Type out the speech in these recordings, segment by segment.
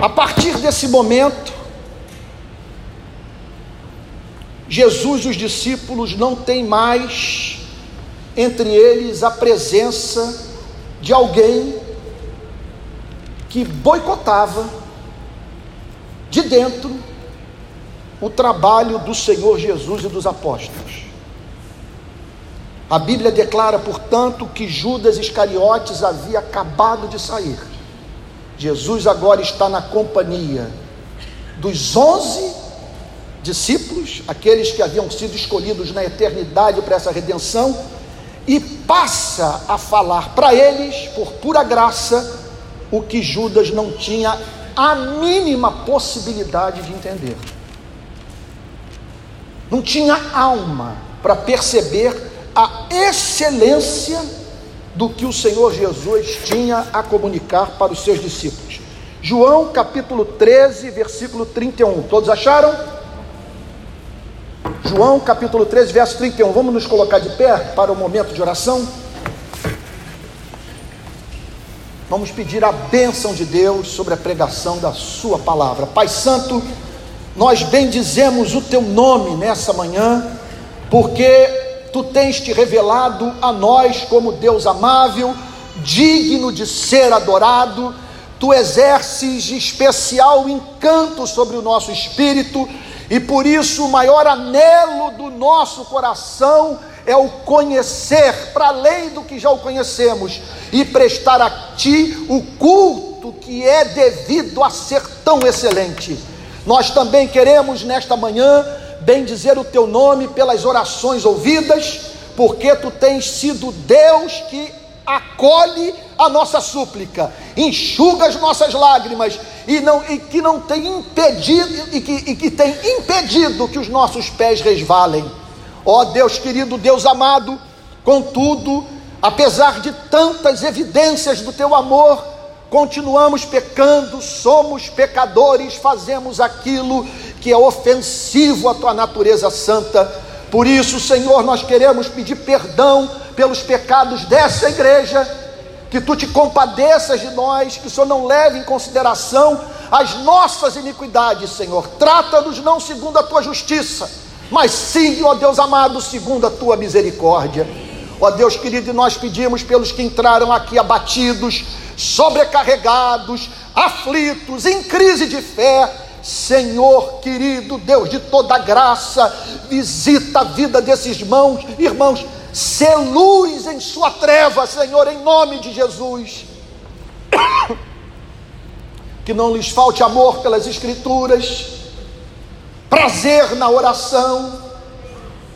A partir desse momento, Jesus e os discípulos não têm mais entre eles a presença de alguém que boicotava de dentro o trabalho do Senhor Jesus e dos apóstolos. A Bíblia declara, portanto, que Judas Iscariotes havia acabado de sair. Jesus agora está na companhia dos onze discípulos, aqueles que haviam sido escolhidos na eternidade para essa redenção, e passa a falar para eles, por pura graça, o que Judas não tinha a mínima possibilidade de entender. Não tinha alma para perceber a excelência do que o Senhor Jesus tinha a comunicar para os seus discípulos. João capítulo 13, versículo 31. Todos acharam? João capítulo 13, verso 31. Vamos nos colocar de pé para o momento de oração? Vamos pedir a bênção de Deus sobre a pregação da Sua palavra. Pai Santo, nós bendizemos o Teu nome nessa manhã, porque tu tens te revelado a nós como Deus amável, digno de ser adorado, tu exerces especial encanto sobre o nosso espírito, e por isso o maior anelo do nosso coração é o conhecer, para além do que já o conhecemos, e prestar a Ti o culto que é devido a ser tão excelente. Nós também queremos nesta manhã bendizer o teu nome pelas orações ouvidas, porque tu tens sido Deus que acolhe a nossa súplica, enxuga as nossas lágrimas e, não, e que não tem impedido e que, e que tem impedido que os nossos pés resvalem. Ó oh, Deus querido, Deus amado, contudo, apesar de tantas evidências do teu amor, continuamos pecando, somos pecadores, fazemos aquilo que é ofensivo à tua natureza santa. Por isso, Senhor, nós queremos pedir perdão pelos pecados dessa igreja, que tu te compadeças de nós, que o Senhor não leve em consideração as nossas iniquidades, Senhor. Trata-nos não segundo a tua justiça, mas sim, ó Deus amado, segundo a tua misericórdia. Ó Deus querido, nós pedimos pelos que entraram aqui abatidos, sobrecarregados, aflitos, em crise de fé, Senhor querido, Deus de toda graça, visita a vida desses irmãos, irmãos, se luz em sua treva, Senhor, em nome de Jesus. Que não lhes falte amor pelas Escrituras, prazer na oração,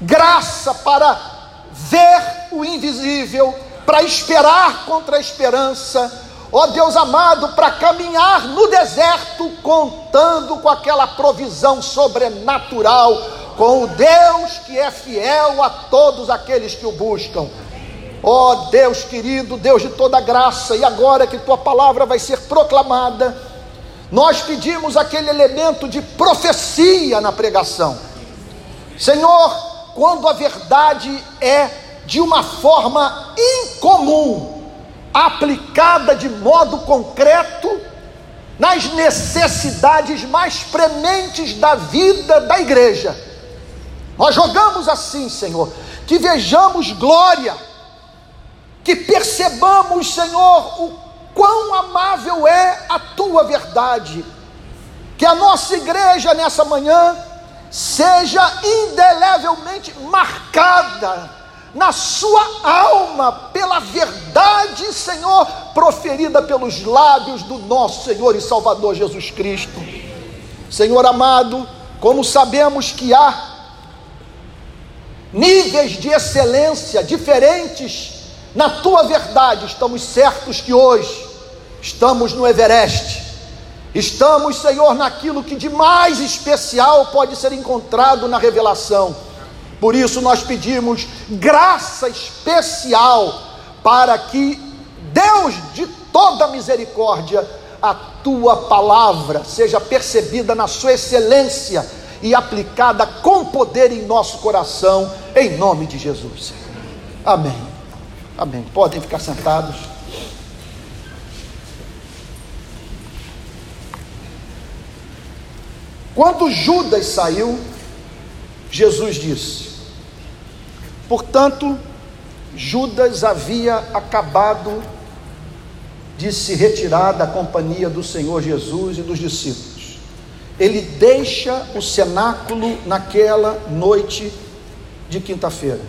graça para ver o invisível, para esperar contra a esperança ó Deus amado, para caminhar no deserto, contando com aquela provisão sobrenatural, com o Deus que é fiel a todos aqueles que o buscam. Ó Deus querido, Deus de toda graça, e agora que tua palavra vai ser proclamada, nós pedimos aquele elemento de profecia na pregação. Senhor, quando a verdade é de uma forma incomum, aplicada de modo concreto nas necessidades mais prementes da vida da igreja. Nós jogamos assim, Senhor, que vejamos glória, que percebamos, Senhor, o quão amável é a tua verdade, que a nossa igreja nessa manhã seja indelevelmente marcada na sua alma pela verdade, Senhor, proferida pelos lábios do nosso Senhor e Salvador Jesus Cristo. Senhor amado, como sabemos que há níveis de excelência diferentes na tua verdade, estamos certos que hoje estamos no Everest. Estamos, Senhor, naquilo que de mais especial pode ser encontrado na revelação por isso nós pedimos graça especial para que Deus de toda misericórdia, a tua palavra seja percebida na sua excelência e aplicada com poder em nosso coração, em nome de Jesus. Amém. Amém. Podem ficar sentados. Quando Judas saiu, Jesus disse: Portanto, Judas havia acabado de se retirar da companhia do Senhor Jesus e dos discípulos. Ele deixa o cenáculo naquela noite de quinta-feira.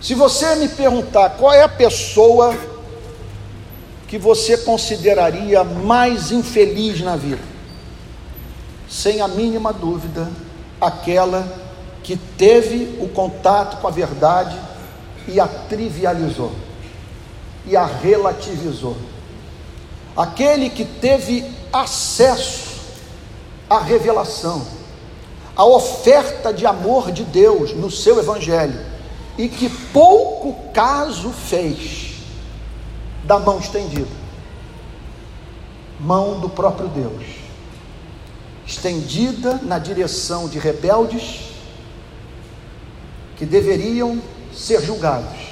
Se você me perguntar qual é a pessoa que você consideraria mais infeliz na vida, sem a mínima dúvida, aquela que teve o contato com a verdade e a trivializou e a relativizou. Aquele que teve acesso à revelação, à oferta de amor de Deus no seu evangelho e que pouco caso fez da mão estendida mão do próprio Deus estendida na direção de rebeldes que deveriam ser julgados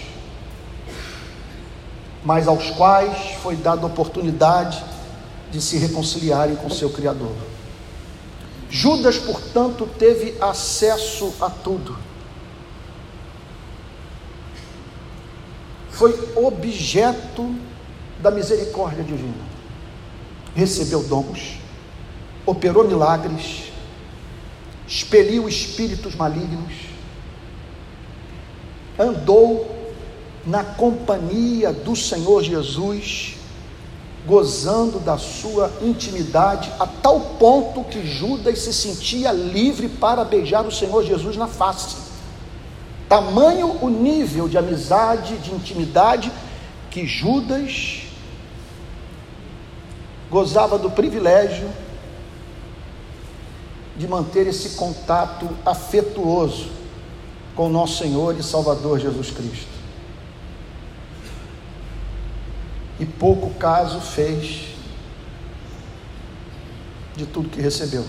mas aos quais foi dada oportunidade de se reconciliarem com seu Criador. Judas, portanto, teve acesso a tudo. Foi objeto da misericórdia divina. Recebeu dons, operou milagres, expeliu espíritos malignos, andou na companhia do Senhor Jesus, gozando da sua intimidade, a tal ponto que Judas se sentia livre para beijar o Senhor Jesus na face. Tamanho o nível de amizade, de intimidade, que Judas gozava do privilégio de manter esse contato afetuoso com nosso Senhor e Salvador Jesus Cristo. e pouco caso fez de tudo que recebeu.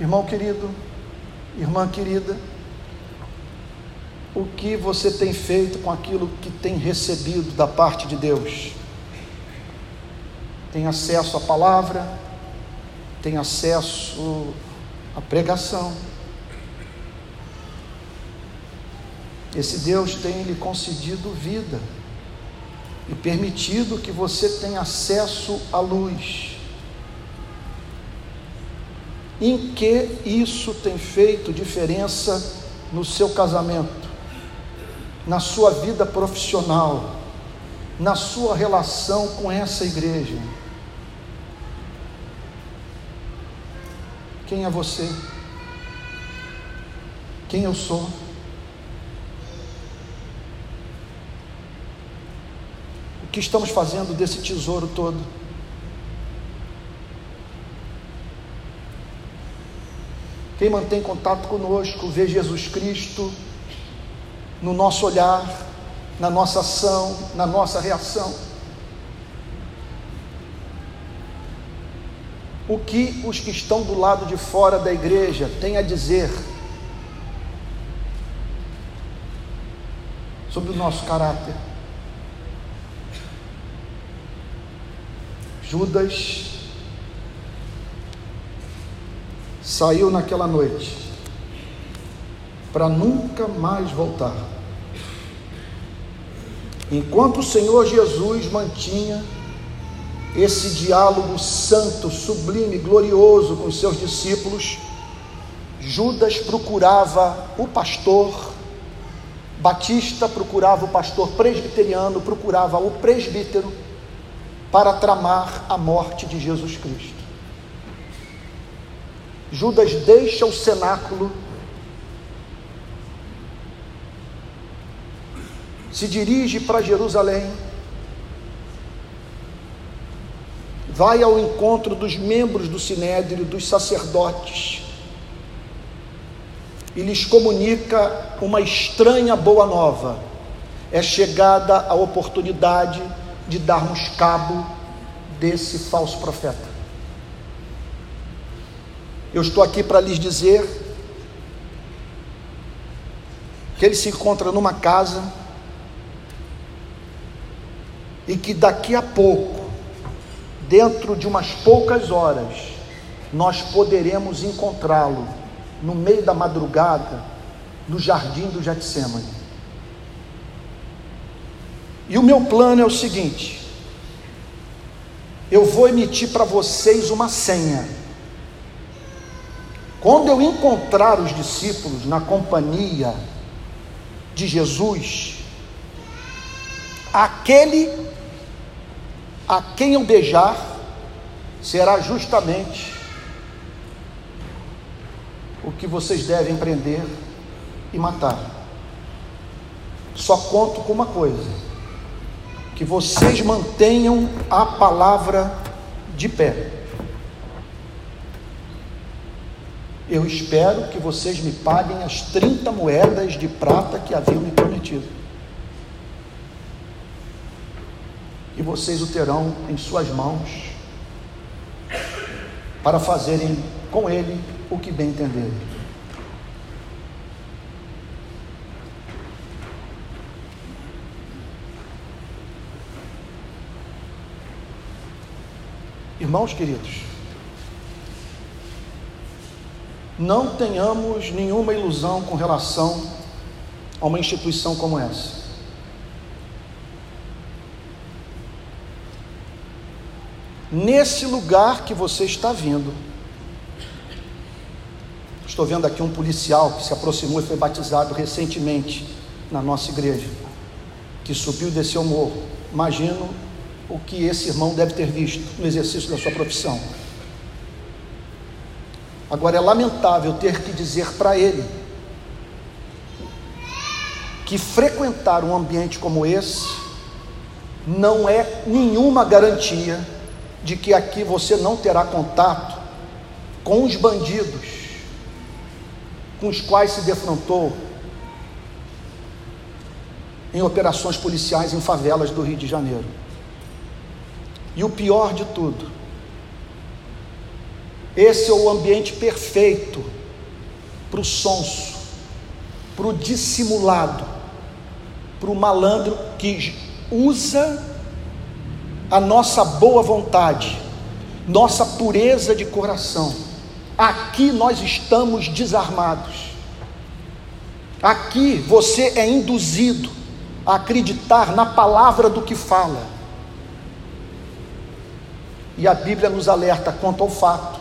Irmão querido, irmã querida, o que você tem feito com aquilo que tem recebido da parte de Deus? Tem acesso à palavra, tem acesso à pregação, Esse Deus tem lhe concedido vida e permitido que você tenha acesso à luz. Em que isso tem feito diferença no seu casamento, na sua vida profissional, na sua relação com essa igreja? Quem é você? Quem eu sou? que estamos fazendo desse tesouro todo? Quem mantém contato conosco, vê Jesus Cristo no nosso olhar, na nossa ação, na nossa reação. O que os que estão do lado de fora da igreja têm a dizer sobre o nosso caráter? Judas saiu naquela noite para nunca mais voltar. Enquanto o Senhor Jesus mantinha esse diálogo santo, sublime, glorioso com seus discípulos, Judas procurava o pastor, Batista procurava o pastor presbiteriano, procurava o presbítero, para tramar a morte de Jesus Cristo. Judas deixa o cenáculo, se dirige para Jerusalém, vai ao encontro dos membros do sinédrio, dos sacerdotes, e lhes comunica uma estranha boa nova. É chegada a oportunidade de darmos cabo desse falso profeta. Eu estou aqui para lhes dizer que ele se encontra numa casa e que daqui a pouco, dentro de umas poucas horas, nós poderemos encontrá-lo no meio da madrugada, no jardim do Getsemane. E o meu plano é o seguinte: eu vou emitir para vocês uma senha. Quando eu encontrar os discípulos na companhia de Jesus, aquele a quem eu beijar será justamente o que vocês devem prender e matar. Só conto com uma coisa: que vocês mantenham a palavra de pé. Eu espero que vocês me paguem as 30 moedas de prata que haviam me prometido. E vocês o terão em suas mãos para fazerem com ele o que bem entenderem. Irmãos queridos, não tenhamos nenhuma ilusão com relação a uma instituição como essa. Nesse lugar que você está vindo, estou vendo aqui um policial que se aproximou e foi batizado recentemente na nossa igreja, que subiu e desceu o morro. Imagino o que esse irmão deve ter visto no exercício da sua profissão. Agora é lamentável ter que dizer para ele que frequentar um ambiente como esse não é nenhuma garantia de que aqui você não terá contato com os bandidos com os quais se defrontou em operações policiais em favelas do Rio de Janeiro. E o pior de tudo, esse é o ambiente perfeito para o sonso, para o dissimulado, para o malandro que usa a nossa boa vontade, nossa pureza de coração. Aqui nós estamos desarmados. Aqui você é induzido a acreditar na palavra do que fala e a Bíblia nos alerta quanto ao fato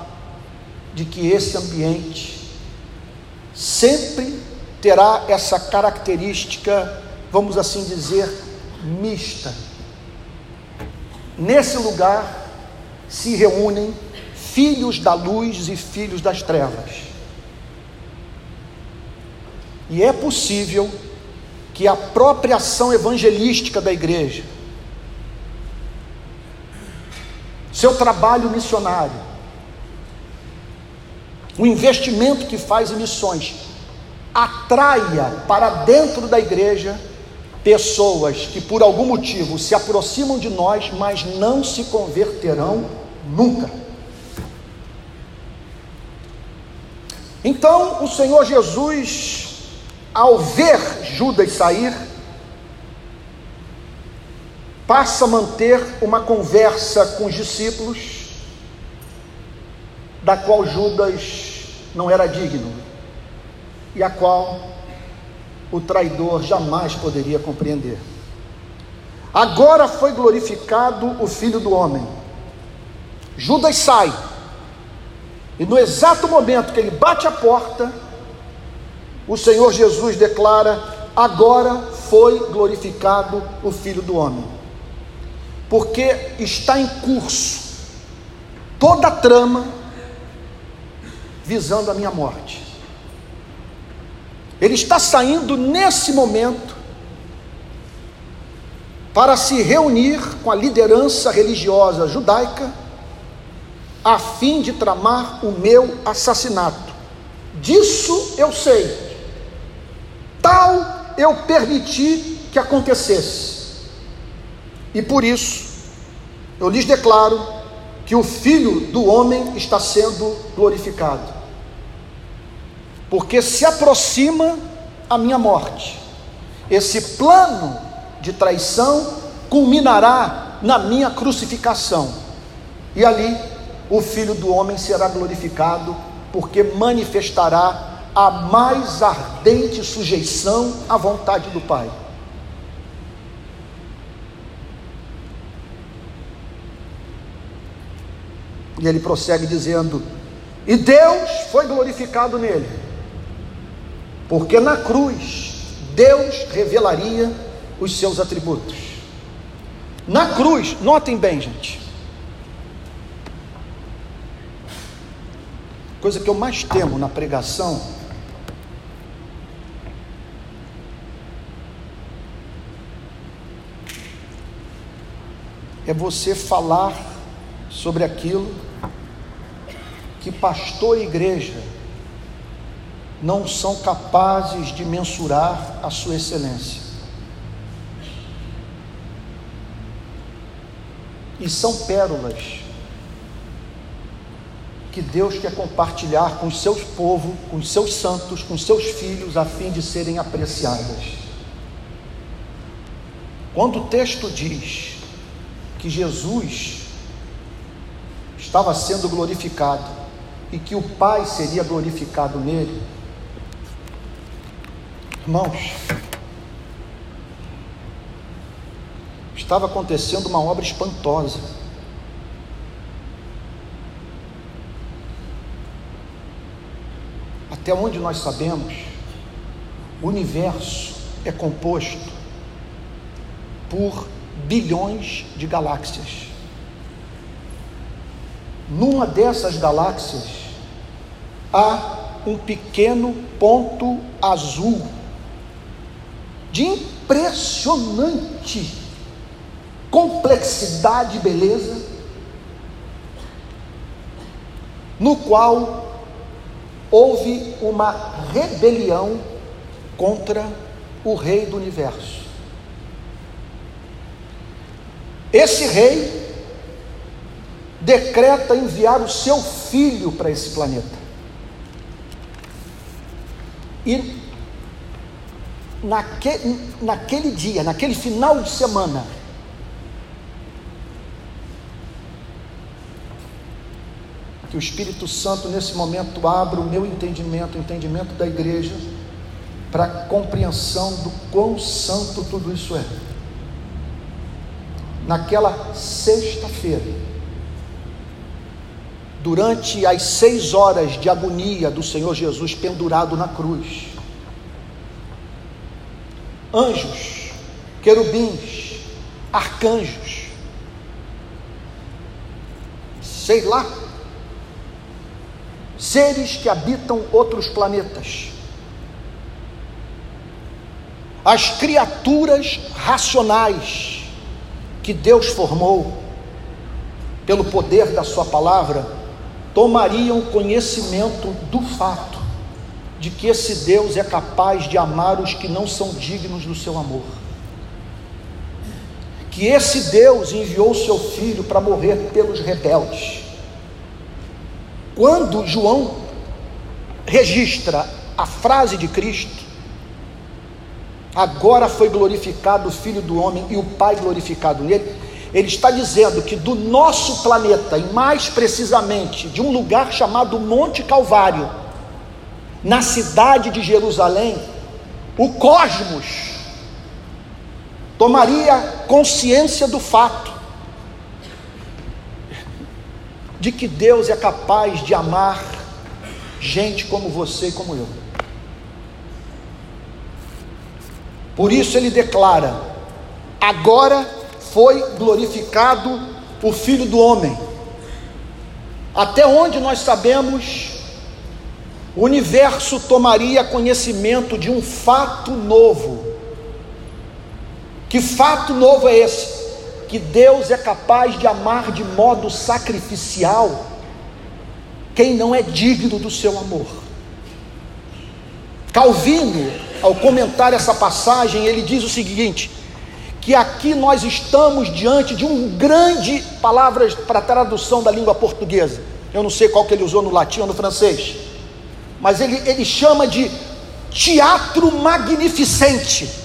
de que esse ambiente sempre terá essa característica, vamos assim dizer, mista. Nesse lugar se reúnem filhos da luz e filhos das trevas. E é possível que a própria ação evangelística da igreja, seu trabalho missionário, o investimento que faz em missões, atraia para dentro da igreja pessoas que por algum motivo se aproximam de nós, mas não se converterão nunca. Então o Senhor Jesus, ao ver Judas sair, passa a manter uma conversa com os discípulos, da qual Judas não era digno, e a qual o traidor jamais poderia compreender. Agora foi glorificado o Filho do Homem. Judas sai, e no exato momento que ele bate a porta, o Senhor Jesus declara: Agora foi glorificado o Filho do Homem porque está em curso toda a trama visando a minha morte. Ele está saindo nesse momento para se reunir com a liderança religiosa judaica a fim de tramar o meu assassinato. Disso eu sei. Tal eu permiti que acontecesse. E por isso, eu lhes declaro que o Filho do Homem está sendo glorificado, porque se aproxima a minha morte. Esse plano de traição culminará na minha crucificação. E ali o Filho do Homem será glorificado, porque manifestará a mais ardente sujeição à vontade do Pai. E ele prossegue dizendo: E Deus foi glorificado nele, porque na cruz Deus revelaria os seus atributos. Na cruz, notem bem, gente. Coisa que eu mais temo na pregação é você falar sobre aquilo que pastor e igreja não são capazes de mensurar a sua excelência. E são pérolas que Deus quer compartilhar com os seus povos, com os seus santos, com os seus filhos, a fim de serem apreciadas. Quando o texto diz que Jesus estava sendo glorificado e que o Pai seria glorificado nele, irmãos, estava acontecendo uma obra espantosa. Até onde nós sabemos, o universo é composto por bilhões de galáxias. Numa dessas galáxias há um pequeno ponto azul de impressionante complexidade e beleza, no qual houve uma rebelião contra o rei do universo. Esse rei decreta enviar o seu filho para esse planeta. E naquele, naquele dia, naquele final de semana, que o Espírito Santo nesse momento abra o meu entendimento, o entendimento da igreja, para a compreensão do quão santo tudo isso é. Naquela sexta-feira, durante as seis horas de agonia do Senhor Jesus pendurado na cruz, anjos, querubins, arcanjos, sei lá, seres que habitam outros planetas, as criaturas racionais que Deus formou pelo poder da Sua palavra, tomariam conhecimento do fato de que esse Deus é capaz de amar os que não são dignos do seu amor. Que esse Deus enviou seu filho para morrer pelos rebeldes quando João registra a frase de Cristo, agora foi glorificado o Filho do Homem e o Pai glorificado nele, ele está dizendo que do nosso planeta, e mais precisamente de um lugar chamado Monte Calvário, na cidade de Jerusalém, o cosmos tomaria consciência do fato de que Deus é capaz de amar gente como você e como eu. Por isso ele declara: agora foi glorificado o Filho do Homem. Até onde nós sabemos, o universo tomaria conhecimento de um fato novo. Que fato novo é esse? que Deus é capaz de amar de modo sacrificial quem não é digno do seu amor. Calvino, ao comentar essa passagem, ele diz o seguinte: que aqui nós estamos diante de um grande palavras para tradução da língua portuguesa. Eu não sei qual que ele usou no latim ou no francês, mas ele, ele chama de teatro magnificente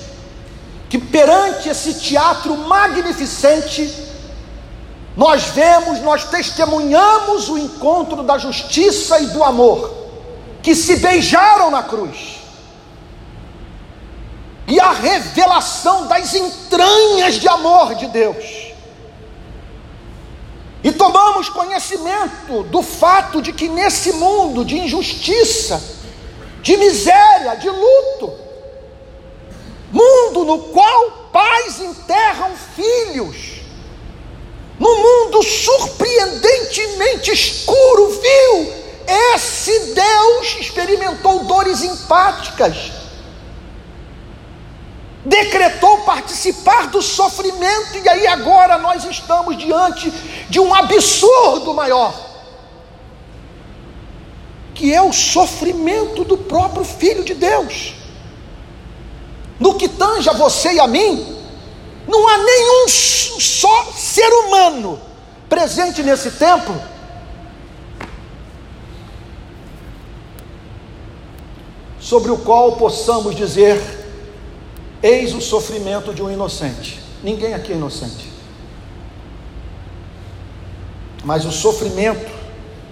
que perante esse teatro magnificente, nós vemos, nós testemunhamos o encontro da justiça e do amor, que se beijaram na cruz, e a revelação das entranhas de amor de Deus. E tomamos conhecimento do fato de que nesse mundo de injustiça, de miséria, de luto, mundo no qual pais enterram filhos, no mundo surpreendentemente escuro, viu? Esse Deus experimentou dores empáticas, decretou participar do sofrimento, e aí agora nós estamos diante de um absurdo maior, que é o sofrimento do próprio Filho de Deus. No que tange a você e a mim, não há nenhum só ser humano presente nesse templo sobre o qual possamos dizer: Eis o sofrimento de um inocente. Ninguém aqui é inocente. Mas o sofrimento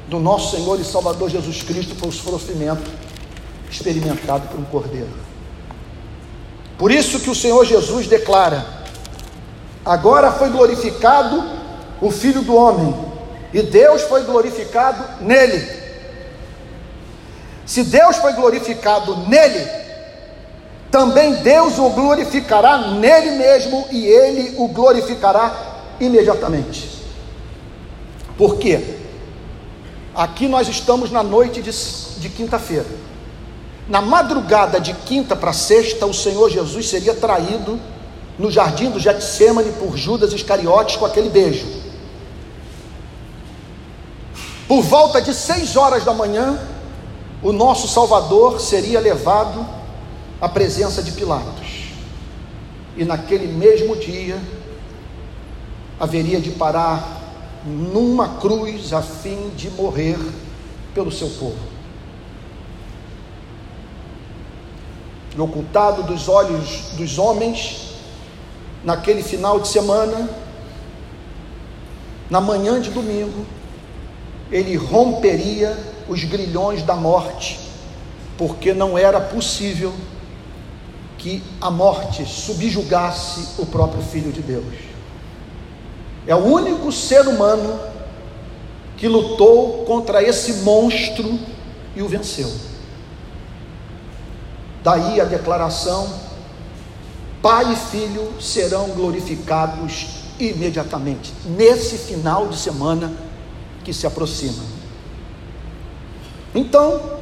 do nosso Senhor e Salvador Jesus Cristo foi o sofrimento experimentado por um cordeiro. Por isso que o Senhor Jesus declara: agora foi glorificado o Filho do Homem, e Deus foi glorificado nele. Se Deus foi glorificado nele, também Deus o glorificará nele mesmo e ele o glorificará imediatamente. Por quê? Aqui nós estamos na noite de, de quinta-feira. Na madrugada de quinta para sexta, o Senhor Jesus seria traído no jardim do Getsemane por Judas Iscariotes com aquele beijo. Por volta de seis horas da manhã, o nosso Salvador seria levado à presença de Pilatos. E naquele mesmo dia, haveria de parar numa cruz a fim de morrer pelo seu povo. e ocultado dos olhos dos homens, naquele final de semana, na manhã de domingo, ele romperia os grilhões da morte, porque não era possível que a morte subjugasse o próprio Filho de Deus. É o único ser humano que lutou contra esse monstro e o venceu. Daí a declaração: Pai e filho serão glorificados imediatamente, nesse final de semana que se aproxima. Então,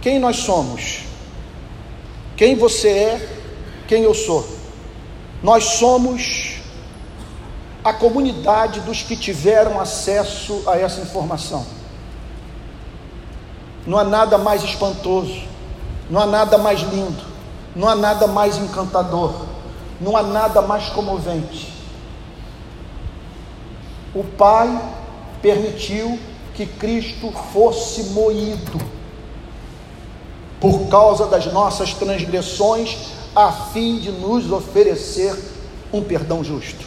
quem nós somos? Quem você é? Quem eu sou? Nós somos a comunidade dos que tiveram acesso a essa informação. Não há nada mais espantoso não há nada mais lindo, não há nada mais encantador, não há nada mais comovente. O Pai permitiu que Cristo fosse moído por causa das nossas transgressões, a fim de nos oferecer um perdão justo.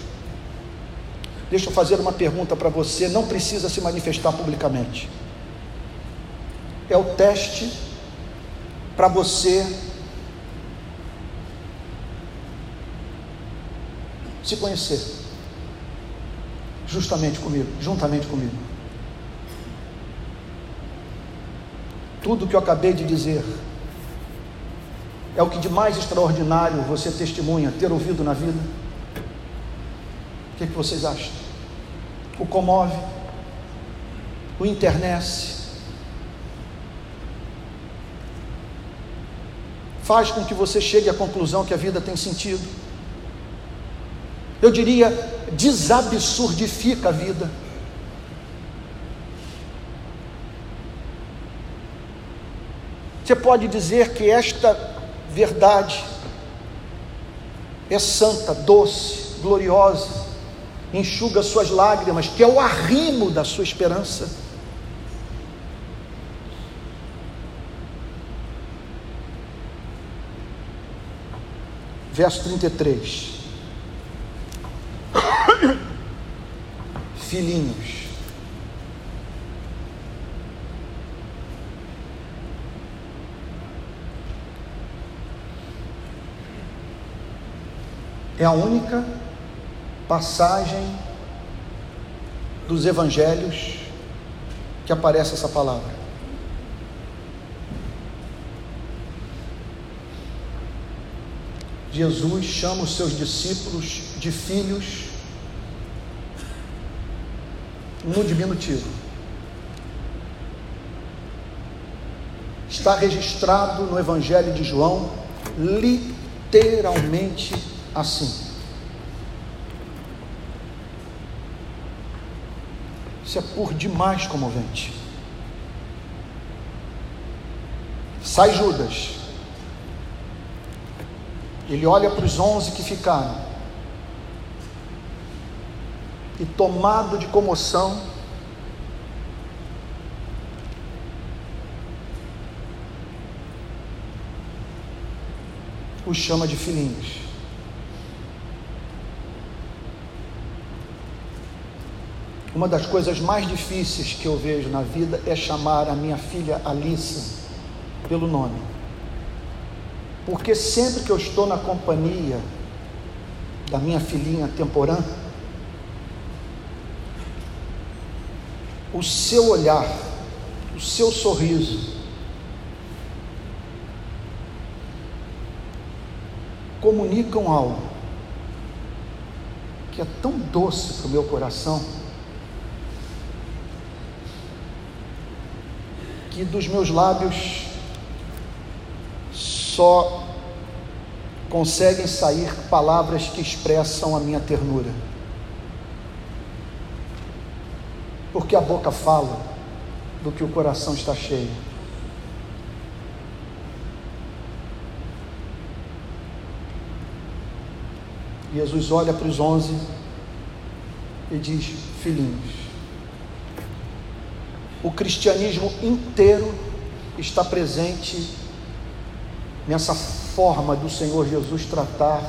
Deixa eu fazer uma pergunta para você, não precisa se manifestar publicamente. É o teste para você se conhecer justamente comigo, juntamente comigo. Tudo que eu acabei de dizer é o que de mais extraordinário você testemunha ter ouvido na vida. O que, é que vocês acham? O comove, o internece, faz com que você chegue à conclusão que a vida tem sentido. Eu diria, desabsurdifica a vida. Você pode dizer que esta verdade é santa, doce, gloriosa, enxuga suas lágrimas, que é o arrimo da sua esperança. verso 33. Filhinhos, é a única passagem dos evangelhos que aparece essa palavra. Jesus chama os seus discípulos de filhos no diminutivo. Está registrado no Evangelho de João, literalmente assim. Isso é por demais comovente. Sai Judas. Ele olha para os onze que ficaram. E tomado de comoção, os chama de filhinhos. Uma das coisas mais difíceis que eu vejo na vida é chamar a minha filha Alice pelo nome. Porque sempre que eu estou na companhia da minha filhinha temporã, o seu olhar, o seu sorriso, comunicam algo que é tão doce para o meu coração que dos meus lábios só conseguem sair palavras que expressam a minha ternura. Porque a boca fala do que o coração está cheio. Jesus olha para os onze e diz: Filhinhos, o cristianismo inteiro está presente nessa forma do Senhor Jesus tratar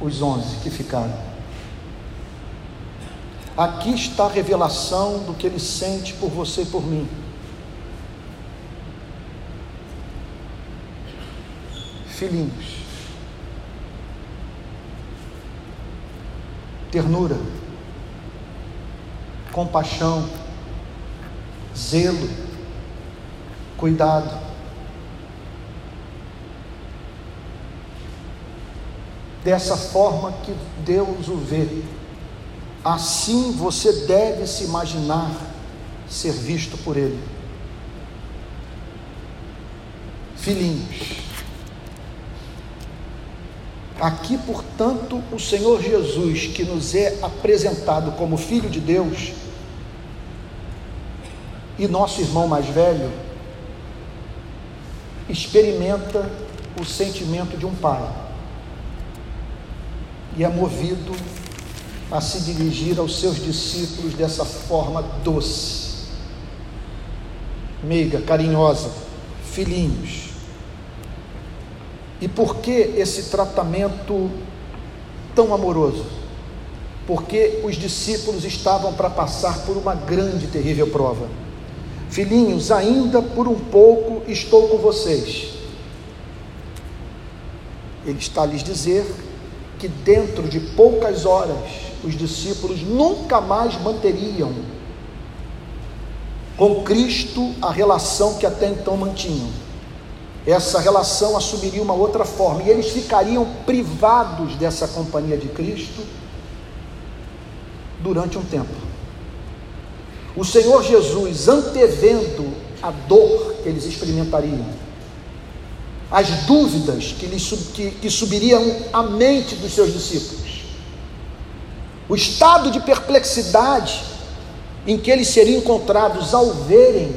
os onze que ficaram. Aqui está a revelação do que ele sente por você e por mim. Filhinhos, ternura, compaixão, zelo, cuidado. Dessa forma que Deus o vê, assim você deve se imaginar ser visto por Ele. Filhinhos, aqui, portanto, o Senhor Jesus, que nos é apresentado como Filho de Deus, e nosso irmão mais velho experimenta o sentimento de um pai e é movido a se dirigir aos seus discípulos dessa forma doce, meiga, carinhosa, filhinhos. E por que esse tratamento tão amoroso? Porque os discípulos estavam para passar por uma grande, terrível prova. Filhinhos, ainda por um pouco estou com vocês. Ele está a lhes dizer que dentro de poucas horas os discípulos nunca mais manteriam com Cristo a relação que até então mantinham. Essa relação assumiria uma outra forma e eles ficariam privados dessa companhia de Cristo durante um tempo. O Senhor Jesus, antevendo a dor que eles experimentariam, as dúvidas que, que, que subiriam à mente dos seus discípulos, o estado de perplexidade em que eles seriam encontrados ao verem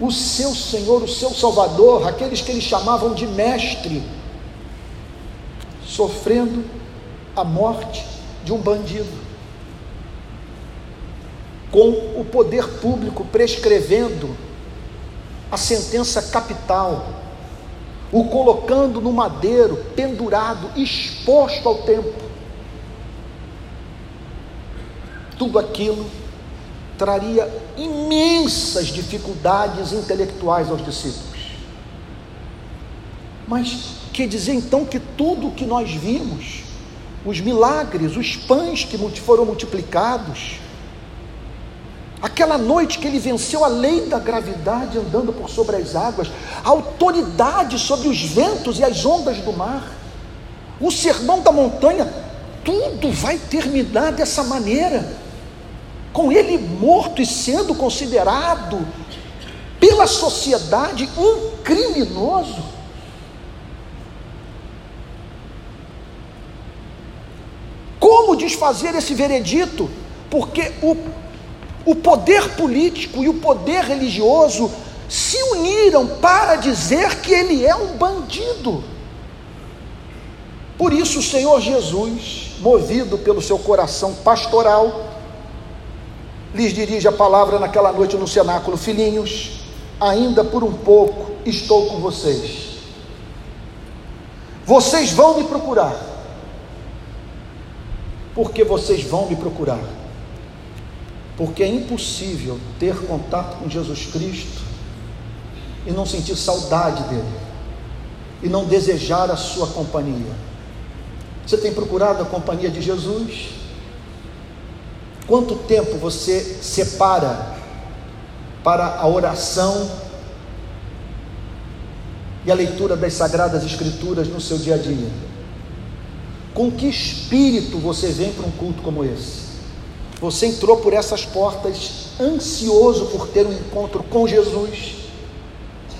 o seu Senhor, o seu Salvador, aqueles que eles chamavam de mestre, sofrendo a morte de um bandido com o poder público prescrevendo a sentença capital, o colocando no madeiro, pendurado, exposto ao tempo. Tudo aquilo traria imensas dificuldades intelectuais aos discípulos. Mas quer dizer então que tudo o que nós vimos, os milagres, os pães que foram multiplicados, aquela noite que ele venceu a lei da gravidade andando por sobre as águas, a autoridade sobre os ventos e as ondas do mar, o sermão da montanha, tudo vai terminar dessa maneira, com ele morto e sendo considerado pela sociedade um criminoso. Como desfazer esse veredito? Porque o, o poder político e o poder religioso se uniram para dizer que ele é um bandido. Por isso, o Senhor Jesus, movido pelo seu coração pastoral, lhes dirige a palavra naquela noite no cenáculo: Filhinhos, ainda por um pouco estou com vocês. Vocês vão me procurar porque vocês vão me procurar. Porque é impossível ter contato com Jesus Cristo e não sentir saudade dele, e não desejar a sua companhia. Você tem procurado a companhia de Jesus? Quanto tempo você separa para a oração e a leitura das Sagradas Escrituras no seu dia a dia? Com que espírito você vem para um culto como esse? Você entrou por essas portas ansioso por ter um encontro com Jesus.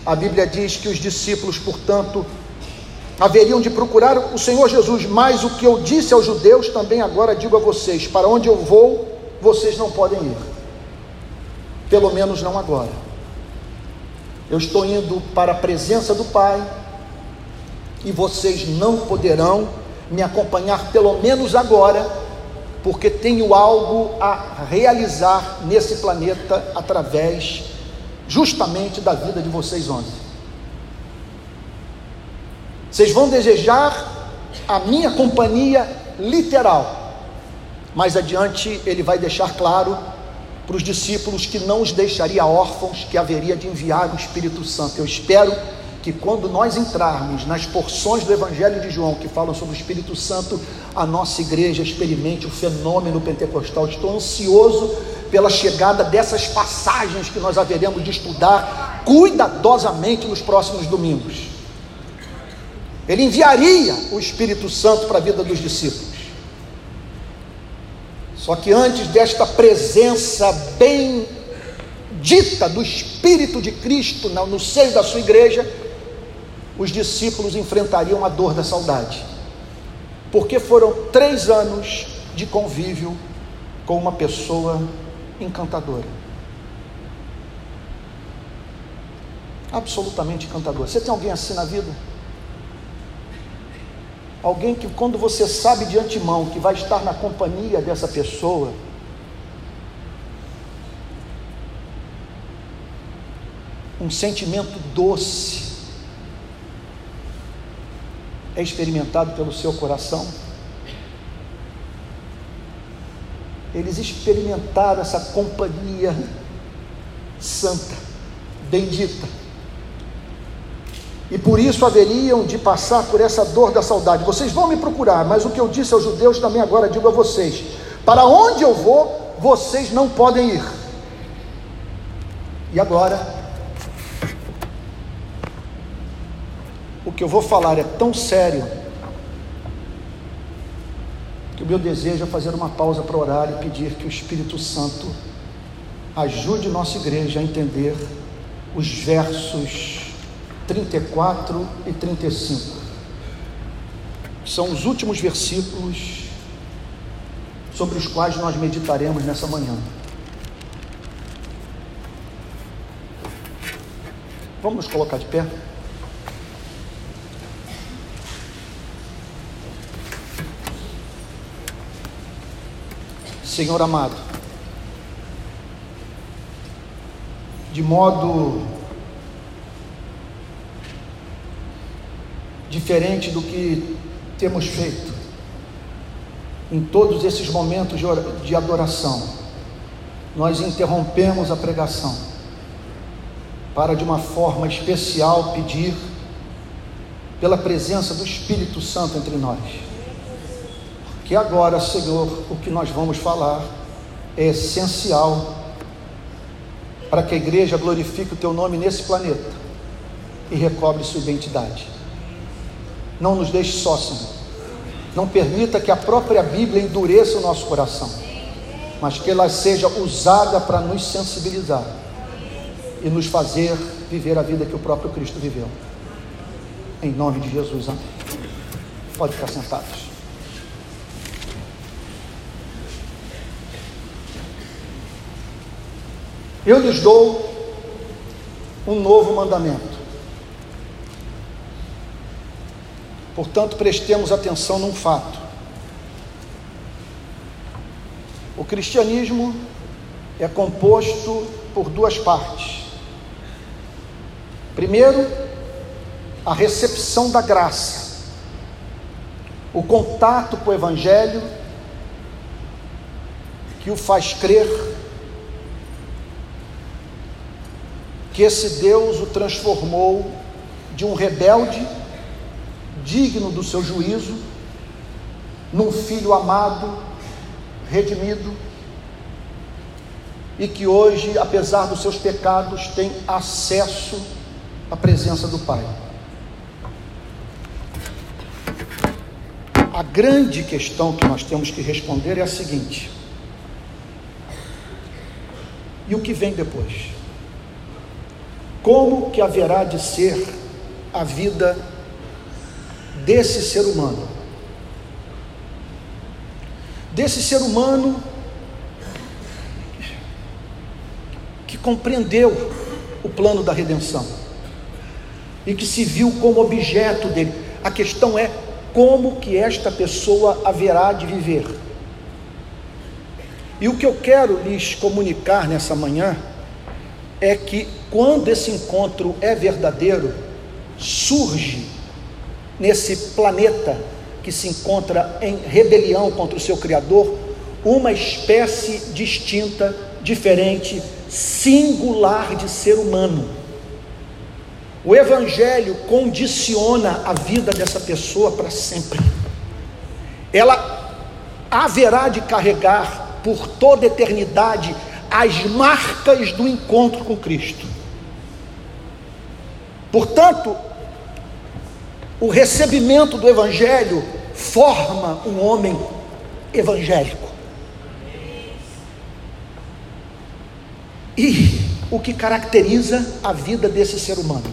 A Bíblia diz que os discípulos, portanto, haveriam de procurar o Senhor Jesus, mas o que eu disse aos judeus também agora digo a vocês: para onde eu vou, vocês não podem ir. Pelo menos não agora. Eu estou indo para a presença do Pai e vocês não poderão me acompanhar pelo menos agora, porque tenho algo a realizar nesse planeta através justamente da vida de vocês ontem. Vocês vão desejar a minha companhia literal. Mais adiante ele vai deixar claro para os discípulos que não os deixaria órfãos, que haveria de enviar o Espírito Santo. Eu espero que quando nós entrarmos nas porções do Evangelho de João que falam sobre o Espírito Santo, a nossa igreja experimente o fenômeno pentecostal. Estou ansioso pela chegada dessas passagens que nós haveremos de estudar cuidadosamente nos próximos domingos. Ele enviaria o Espírito Santo para a vida dos discípulos. Só que antes desta presença bem dita do Espírito de Cristo no seio da sua igreja, os discípulos enfrentariam a dor da saudade, porque foram três anos de convívio com uma pessoa encantadora. Absolutamente encantadora. Você tem alguém assim na vida? Alguém que, quando você sabe de antemão que vai estar na companhia dessa pessoa, um sentimento doce, é experimentado pelo seu coração? Eles experimentaram essa companhia santa, bendita. E por isso haveriam de passar por essa dor da saudade. Vocês vão me procurar, mas o que eu disse aos judeus também agora digo a vocês: para onde eu vou, vocês não podem ir. E agora, que eu vou falar é tão sério que o meu desejo é fazer uma pausa para orar e pedir que o Espírito Santo ajude nossa igreja a entender os versos 34 e 35. São os últimos versículos sobre os quais nós meditaremos nessa manhã. Vamos nos colocar de pé? Senhor amado, de modo diferente do que temos feito em todos esses momentos de adoração, nós interrompemos a pregação para, de uma forma especial, pedir pela presença do Espírito Santo entre nós. Que agora, Senhor, o que nós vamos falar é essencial para que a igreja glorifique o teu nome nesse planeta e recobre sua identidade. Não nos deixe só, Senhor. Não permita que a própria Bíblia endureça o nosso coração, mas que ela seja usada para nos sensibilizar e nos fazer viver a vida que o próprio Cristo viveu. Em nome de Jesus, amém. Pode ficar sentados. Eu lhes dou um novo mandamento. Portanto, prestemos atenção num fato. O cristianismo é composto por duas partes. Primeiro, a recepção da graça, o contato com o Evangelho, que o faz crer que esse Deus o transformou de um rebelde, digno do seu juízo, num filho amado, redimido, e que hoje, apesar dos seus pecados, tem acesso à presença do Pai. A grande questão que nós temos que responder é a seguinte: e o que vem depois? Como que haverá de ser a vida desse ser humano? Desse ser humano que compreendeu o plano da redenção e que se viu como objeto dele. A questão é como que esta pessoa haverá de viver. E o que eu quero lhes comunicar nessa manhã é que quando esse encontro é verdadeiro, surge nesse planeta que se encontra em rebelião contra o seu Criador, uma espécie distinta, diferente, singular de ser humano. O Evangelho condiciona a vida dessa pessoa para sempre. Ela haverá de carregar por toda eternidade as marcas do encontro com Cristo. Portanto, o recebimento do Evangelho forma um homem evangélico. E o que caracteriza a vida desse ser humano?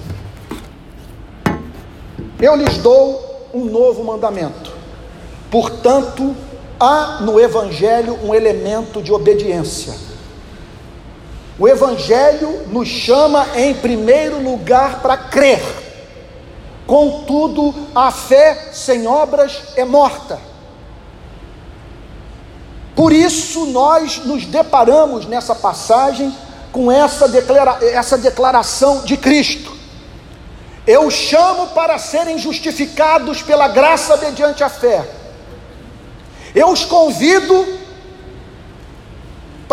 Eu lhes dou um novo mandamento. Portanto, há no Evangelho um elemento de obediência. O Evangelho nos chama em primeiro lugar para crer. Contudo, a fé sem obras é morta. Por isso, nós nos deparamos nessa passagem com essa, declara essa declaração de Cristo. Eu chamo para serem justificados pela graça mediante a fé. Eu os convido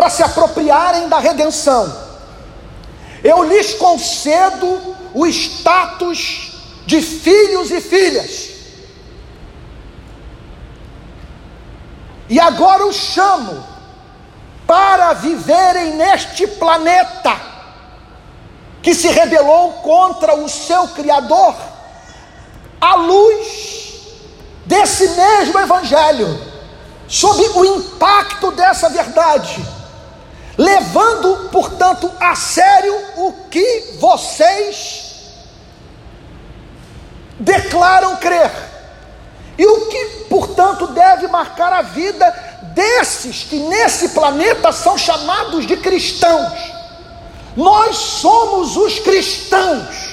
para se apropriarem da redenção. Eu lhes concedo o status de filhos e filhas. E agora os chamo para viverem neste planeta que se rebelou contra o seu Criador, à luz desse mesmo Evangelho, sob o impacto dessa verdade levando, portanto, a sério o que vocês declaram crer, e o que, portanto, deve marcar a vida desses que nesse planeta são chamados de cristãos. Nós somos os cristãos.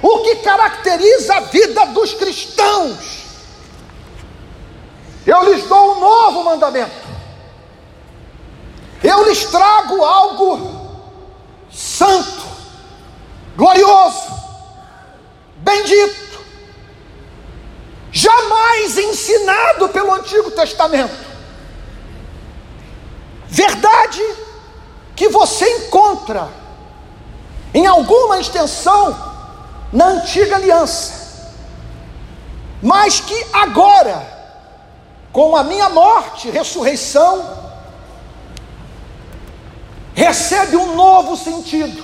O que caracteriza a vida dos cristãos? Eu lhes dou um novo mandamento eu lhes trago algo santo, glorioso, bendito, jamais ensinado pelo Antigo Testamento. Verdade que você encontra em alguma extensão na antiga aliança, mas que agora, com a minha morte, ressurreição, recebe um novo sentido.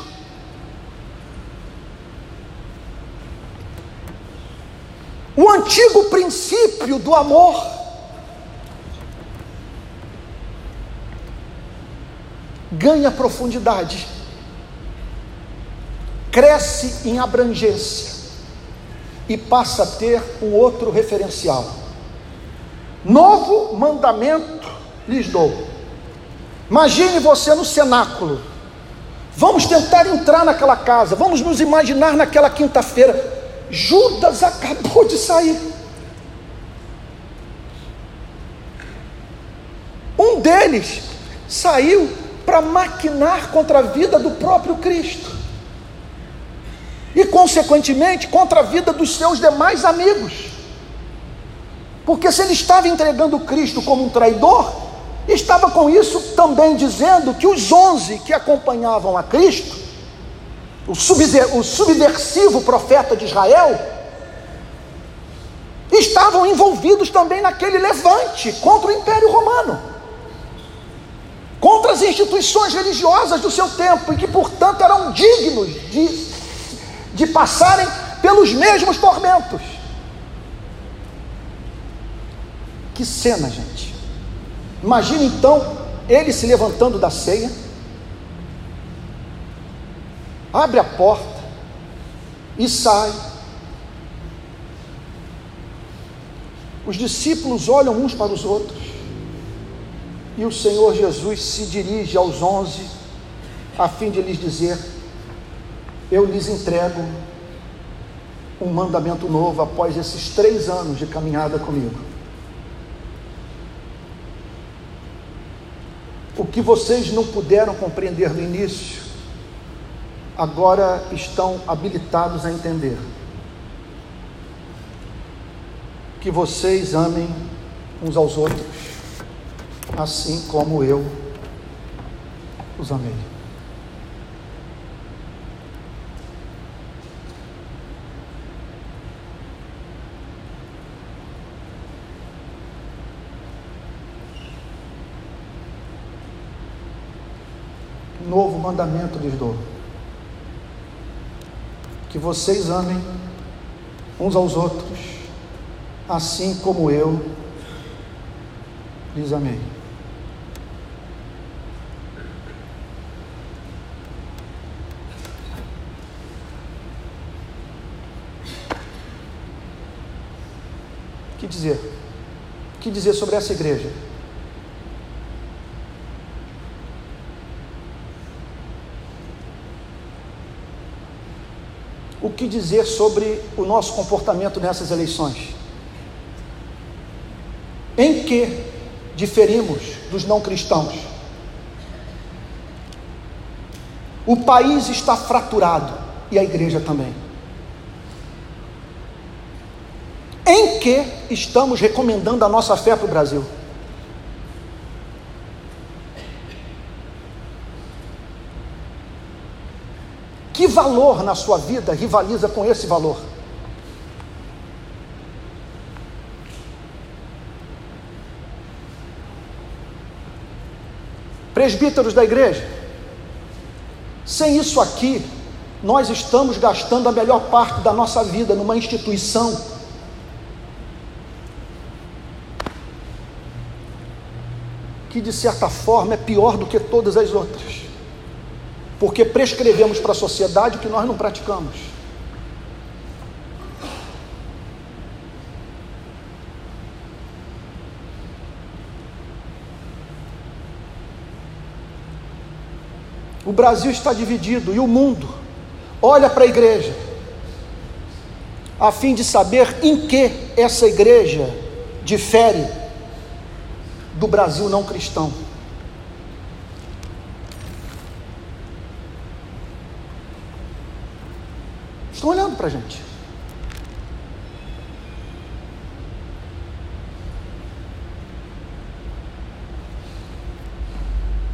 O antigo princípio do amor ganha profundidade, cresce em abrangência e passa a ter um outro referencial. Novo mandamento lhes dou Imagine você no cenáculo. Vamos tentar entrar naquela casa. Vamos nos imaginar naquela quinta-feira. Judas acabou de sair. Um deles saiu para maquinar contra a vida do próprio Cristo. E, consequentemente, contra a vida dos seus demais amigos. Porque se ele estava entregando Cristo como um traidor, Estava com isso também dizendo que os onze que acompanhavam a Cristo, o, subversivo profeta de Israel, estavam envolvidos também naquele levante contra o Império Romano, contra as instituições religiosas do seu tempo, e que, portanto, eram dignos de, de passarem pelos mesmos tormentos. Que cena, gente. Imagine então ele se levantando da ceia, abre a porta e sai. Os discípulos olham uns para os outros e o Senhor Jesus se dirige aos onze a fim de lhes dizer: Eu lhes entrego um mandamento novo após esses três anos de caminhada comigo. O que vocês não puderam compreender no início, agora estão habilitados a entender. Que vocês amem uns aos outros, assim como eu os amei. Novo mandamento lhes dou: que vocês amem uns aos outros, assim como eu lhes amei. O que dizer? O que dizer sobre essa igreja? O que dizer sobre o nosso comportamento nessas eleições? Em que diferimos dos não cristãos? O país está fraturado e a igreja também. Em que estamos recomendando a nossa fé para o Brasil? Que valor na sua vida rivaliza com esse valor? Presbíteros da igreja, sem isso aqui, nós estamos gastando a melhor parte da nossa vida numa instituição que, de certa forma, é pior do que todas as outras porque prescrevemos para a sociedade o que nós não praticamos. O Brasil está dividido e o mundo olha para a igreja a fim de saber em que essa igreja difere do Brasil não cristão. para a gente.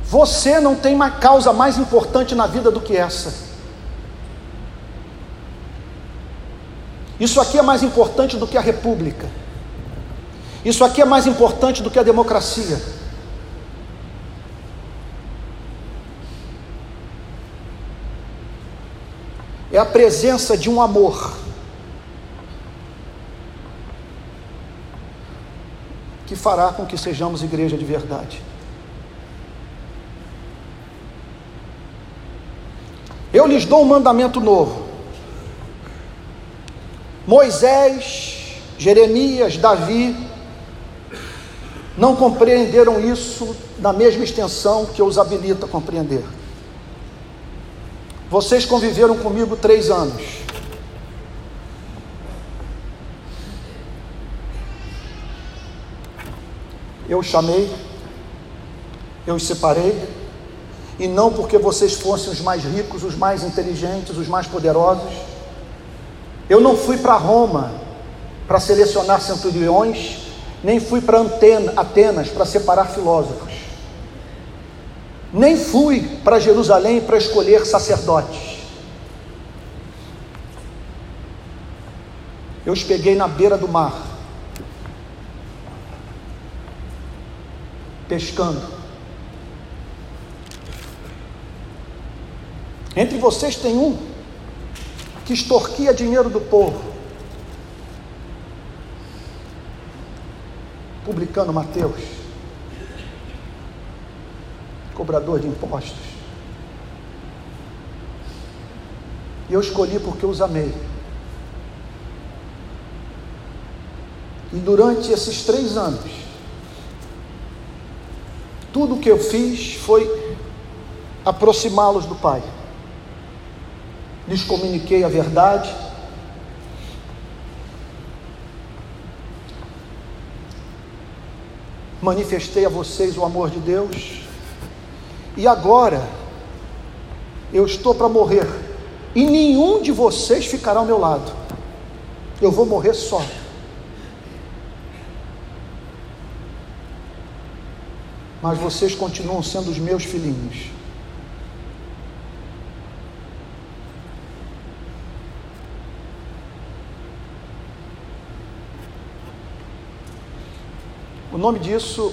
Você não tem uma causa mais importante na vida do que essa. Isso aqui é mais importante do que a república. Isso aqui é mais importante do que a democracia. A presença de um amor que fará com que sejamos igreja de verdade. Eu lhes dou um mandamento novo. Moisés, Jeremias, Davi não compreenderam isso na mesma extensão que os habilito a compreender. Vocês conviveram comigo três anos. Eu chamei, eu os separei, e não porque vocês fossem os mais ricos, os mais inteligentes, os mais poderosos. Eu não fui para Roma para selecionar centuriões, nem fui para Atenas para separar filósofos, nem fui para Jerusalém para escolher sacerdotes. Eu os peguei na beira do mar, pescando Entre vocês tem um que extorquia dinheiro do povo. Publicano Mateus, cobrador de impostos. E eu escolhi porque os amei. E durante esses três anos, tudo o que eu fiz foi aproximá-los do Pai lhes comuniquei a verdade. Manifestei a vocês o amor de Deus. E agora, eu estou para morrer. E nenhum de vocês ficará ao meu lado. Eu vou morrer só. Mas vocês continuam sendo os meus filhinhos. nome disso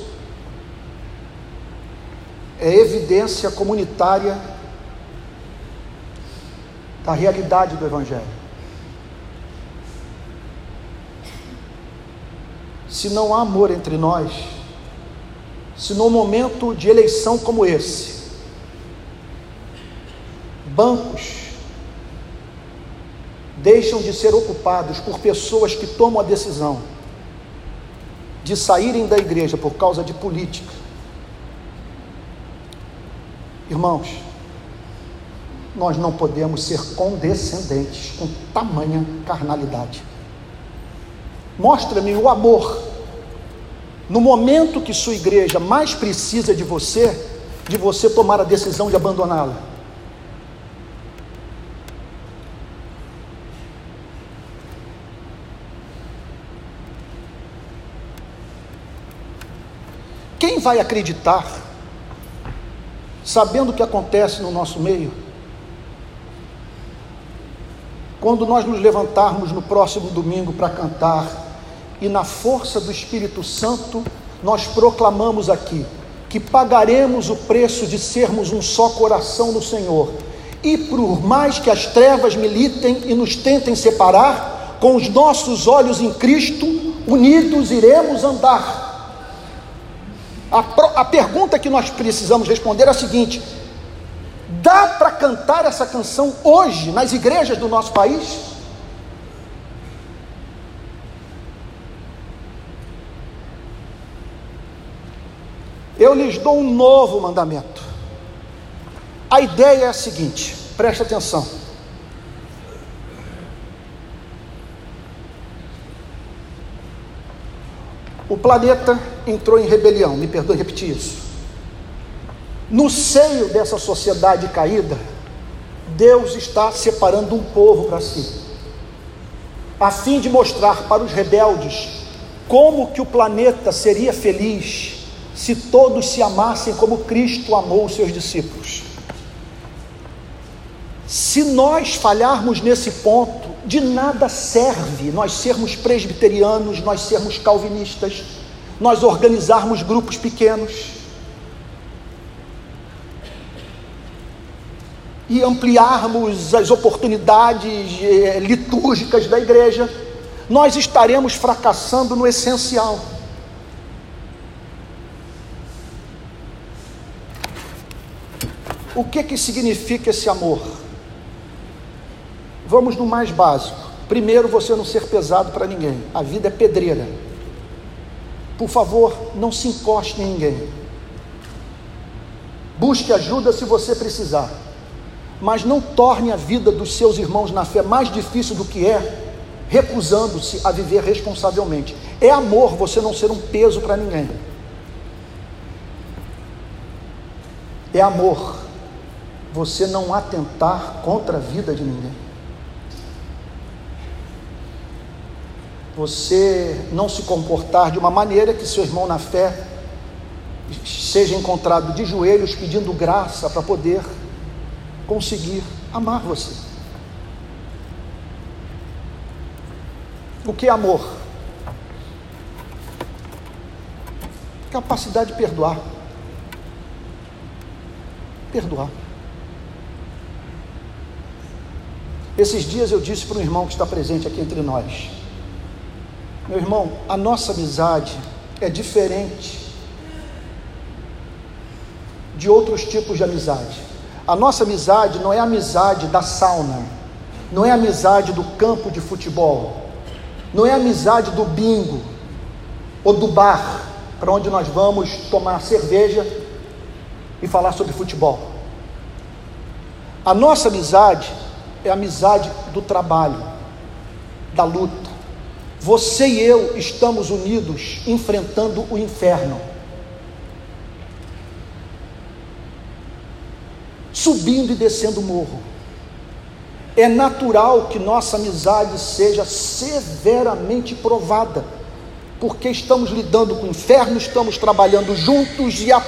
é evidência comunitária da realidade do Evangelho. Se não há amor entre nós, se num momento de eleição como esse, bancos deixam de ser ocupados por pessoas que tomam a decisão de saírem da igreja por causa de política. Irmãos, nós não podemos ser condescendentes com tamanha carnalidade. Mostra-me o amor no momento que sua igreja mais precisa de você, de você tomar a decisão de abandoná-la. Quem vai acreditar, sabendo o que acontece no nosso meio, quando nós nos levantarmos no próximo domingo para cantar e na força do Espírito Santo nós proclamamos aqui que pagaremos o preço de sermos um só coração no Senhor. E por mais que as trevas militem e nos tentem separar, com os nossos olhos em Cristo, unidos iremos andar a, a pergunta que nós precisamos responder é a seguinte: dá para cantar essa canção hoje nas igrejas do nosso país? Eu lhes dou um novo mandamento. A ideia é a seguinte: preste atenção. O planeta entrou em rebelião, me perdoe repetir isso. No seio dessa sociedade caída, Deus está separando um povo para si, a fim de mostrar para os rebeldes como que o planeta seria feliz se todos se amassem como Cristo amou os seus discípulos. Se nós falharmos nesse ponto, de nada serve nós sermos presbiterianos, nós sermos calvinistas, nós organizarmos grupos pequenos e ampliarmos as oportunidades eh, litúrgicas da igreja, nós estaremos fracassando no essencial. O que que significa esse amor? Vamos no mais básico. Primeiro, você não ser pesado para ninguém. A vida é pedreira. Por favor, não se encoste em ninguém. Busque ajuda se você precisar. Mas não torne a vida dos seus irmãos na fé mais difícil do que é, recusando-se a viver responsavelmente. É amor você não ser um peso para ninguém. É amor você não atentar contra a vida de ninguém. Você não se comportar de uma maneira que seu irmão na fé seja encontrado de joelhos pedindo graça para poder conseguir amar você. O que é amor? Capacidade de perdoar. Perdoar. Esses dias eu disse para um irmão que está presente aqui entre nós: Meu irmão, a nossa amizade é diferente de outros tipos de amizade. A nossa amizade não é a amizade da sauna, não é a amizade do campo de futebol, não é a amizade do bingo ou do bar para onde nós vamos tomar cerveja e falar sobre futebol. A nossa amizade é a amizade do trabalho, da luta. Você e eu estamos unidos enfrentando o inferno. Subindo e descendo o morro. É natural que nossa amizade seja severamente provada, porque estamos lidando com o inferno, estamos trabalhando juntos e a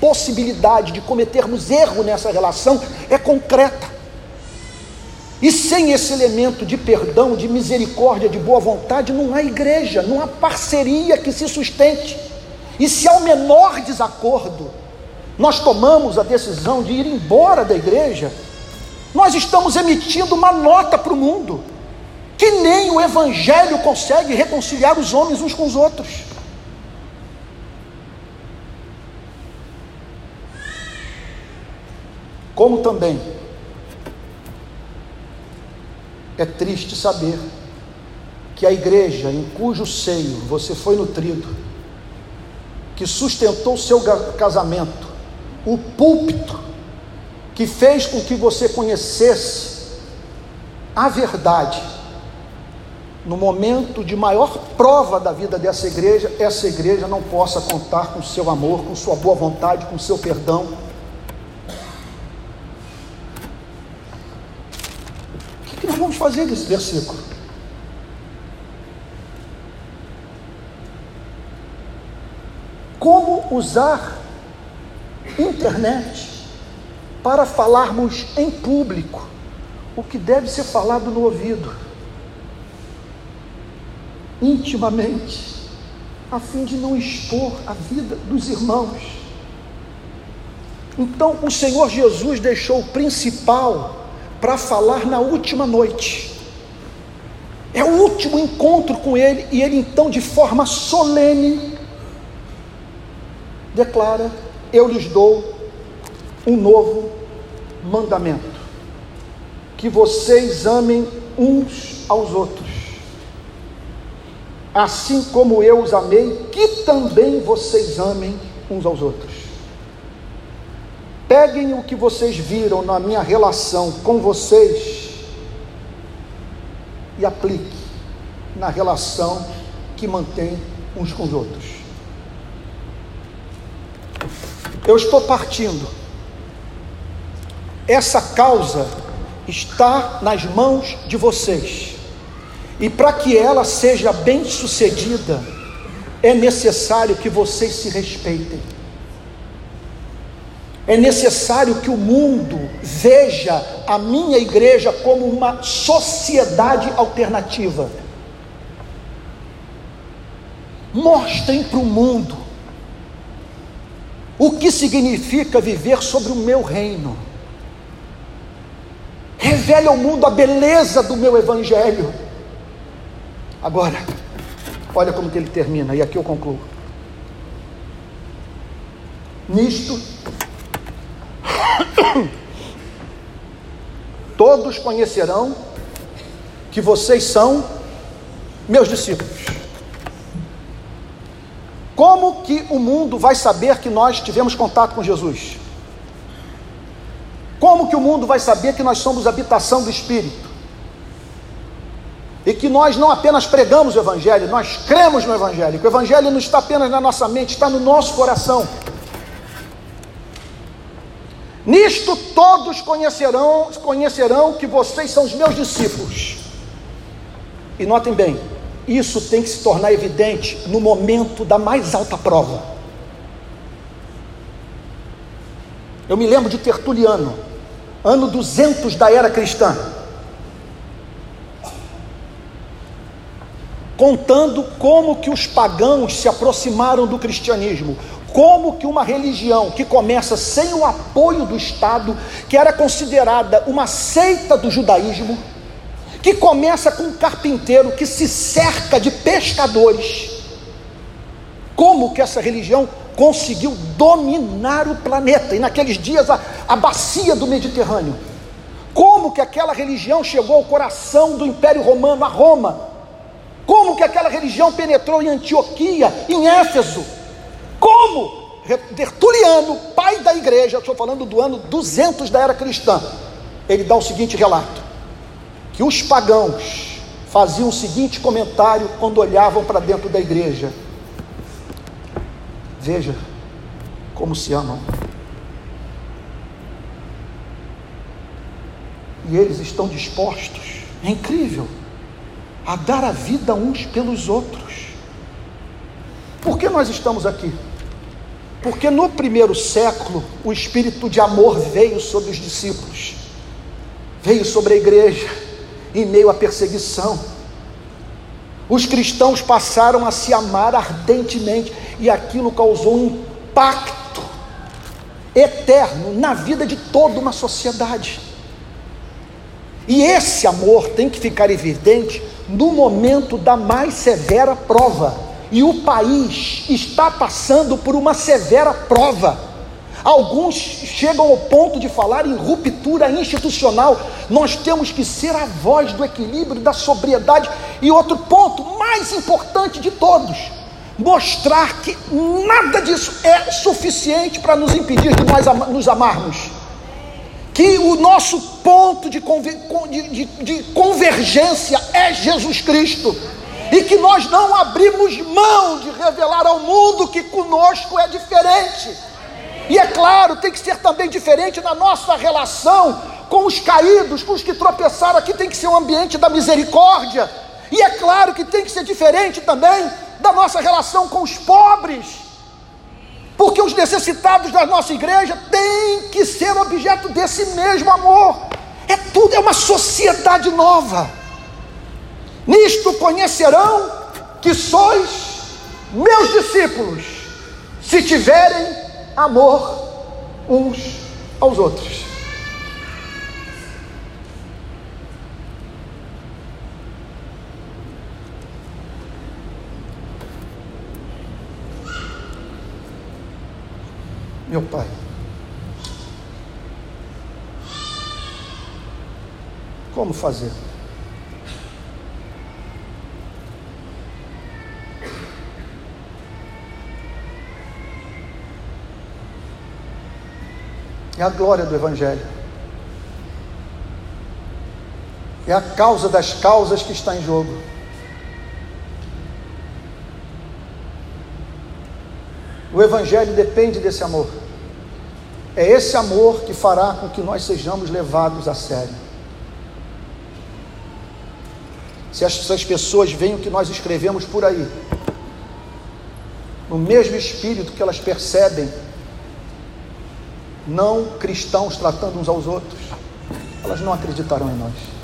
possibilidade de cometermos erro nessa relação é concreta. E sem esse elemento de perdão, de misericórdia, de boa vontade, não há igreja, não há parceria que se sustente. E se há o menor desacordo, nós tomamos a decisão de ir embora da igreja, nós estamos emitindo uma nota para o mundo, que nem o Evangelho consegue reconciliar os homens uns com os outros. Como também é triste saber que a igreja em cujo seio você foi nutrido, que sustentou seu casamento, o púlpito que fez com que você conhecesse a verdade, no momento de maior prova da vida dessa igreja, essa igreja não possa contar com seu amor, com sua boa vontade, com seu perdão fazer desse versículo? Como usar internet para falarmos em público o que deve ser falado no ouvido, intimamente, a fim de não expor a vida dos irmãos. Então, o Senhor Jesus deixou o principal para falar na última noite. É o último encontro com ele, e ele então, de forma solene, declara: Eu lhes dou um novo mandamento, que vocês amem uns aos outros, assim como eu os amei, que também vocês amem uns aos outros. Peguem o que vocês viram na minha relação com vocês e aplique na relação que mantém uns com os outros. Eu estou partindo. Essa causa está nas mãos de vocês. E para que ela seja bem sucedida, é necessário que vocês se respeitem. É necessário que o mundo veja a minha igreja como uma sociedade alternativa. Mostrem para o mundo o que significa viver sobre o meu reino. Revele ao mundo a beleza do meu evangelho. Agora, olha como que ele termina, e aqui eu concluo. Nisto, todos conhecerão que vocês são meus discípulos. Como que o mundo vai saber que nós tivemos contato com Jesus? Como que o mundo vai saber que nós somos habitação do Espírito? E que nós não apenas pregamos o Evangelho, nós cremos no Evangelho. O Evangelho não está apenas na nossa mente, está no nosso coração. Nisto todos conhecerão, conhecerão que vocês são os meus discípulos. E notem bem, isso tem que se tornar evidente no momento da mais alta prova. Eu me lembro de Tertuliano, ano 200 da era cristã, contando como que os pagãos se aproximaram do cristianismo, como que uma religião que começa sem o apoio do Estado, que era considerada uma seita do judaísmo, que começa com um carpinteiro que se cerca de pescadores. Como que essa religião conseguiu dominar o planeta? E naqueles dias a, a bacia do Mediterrâneo. Como que aquela religião chegou ao coração do Império Romano, a Roma? Como que aquela religião penetrou em Antioquia, em Éfeso? Como? Tertuliano, pai da igreja, estou falando do ano 200 da era cristã, ele dá o seguinte relato: que os pagãos faziam o seguinte comentário quando olhavam para dentro da igreja: Veja como se amam. E eles estão dispostos, é incrível, a dar a vida uns pelos outros. Por que nós estamos aqui? Porque no primeiro século o espírito de amor veio sobre os discípulos, veio sobre a igreja em meio à perseguição. Os cristãos passaram a se amar ardentemente e aquilo causou um impacto eterno na vida de toda uma sociedade. E esse amor tem que ficar evidente no momento da mais severa prova. E o país está passando por uma severa prova. Alguns chegam ao ponto de falar em ruptura institucional. Nós temos que ser a voz do equilíbrio, da sobriedade. E outro ponto, mais importante de todos, mostrar que nada disso é suficiente para nos impedir de nós nos amarmos. Que o nosso ponto de, de, de convergência é Jesus Cristo e que nós não abrimos mão de revelar ao mundo que conosco é diferente. E é claro, tem que ser também diferente na nossa relação com os caídos, com os que tropeçaram aqui, tem que ser um ambiente da misericórdia. E é claro que tem que ser diferente também da nossa relação com os pobres. Porque os necessitados da nossa igreja têm que ser objeto desse mesmo amor. É tudo, é uma sociedade nova. Nisto conhecerão que sois meus discípulos, se tiverem amor uns aos outros. Meu Pai, como fazer? É a glória do Evangelho. É a causa das causas que está em jogo. O Evangelho depende desse amor. É esse amor que fará com que nós sejamos levados a sério. Se essas pessoas veem o que nós escrevemos por aí, no mesmo espírito que elas percebem não cristãos tratando uns aos outros, elas não acreditarão em nós.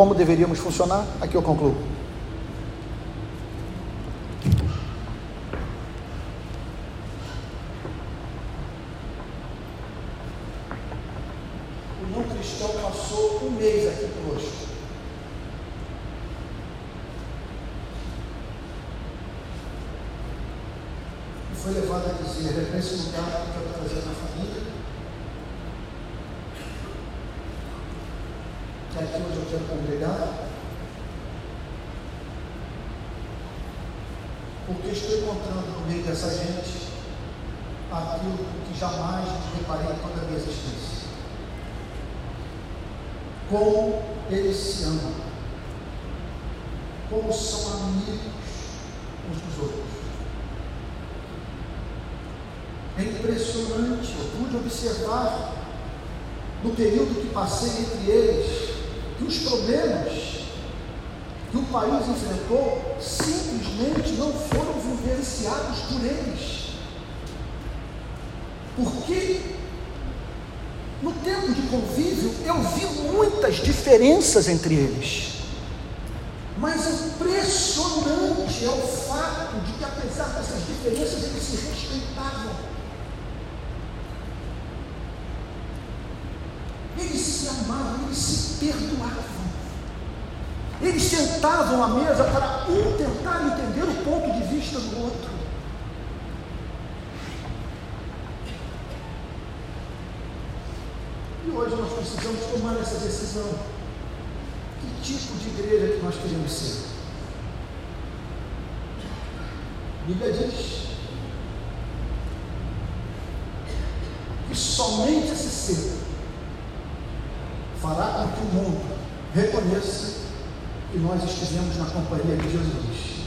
Como deveríamos funcionar? Aqui eu concluo. O não cristão passou um mês aqui conosco. E foi levado a dizer: é nesse lugar que eu quero trazer na família. que é aqui onde eu quero congregar, porque estou encontrando no meio dessa gente aquilo que jamais me reparei em toda a minha existência. Como eles se amam, como são amigos uns dos outros. É impressionante, eu pude observar no período que passei entre eles, que os problemas que o país enfrentou simplesmente não foram vivenciados por eles. Porque no tempo de convívio eu vi muitas diferenças entre eles. Mas impressionante é o fato de que, apesar dessas diferenças, eles se respeitavam. Eles se amavam, eles se perdoavam. Eles sentavam à mesa para um tentar entender o ponto de vista do outro. E hoje nós precisamos tomar essa decisão. Que tipo de igreja que nós queremos ser? A Bíblia diz que somente esse ser fará com que o mundo reconheça que nós estivemos na companhia de Jesus.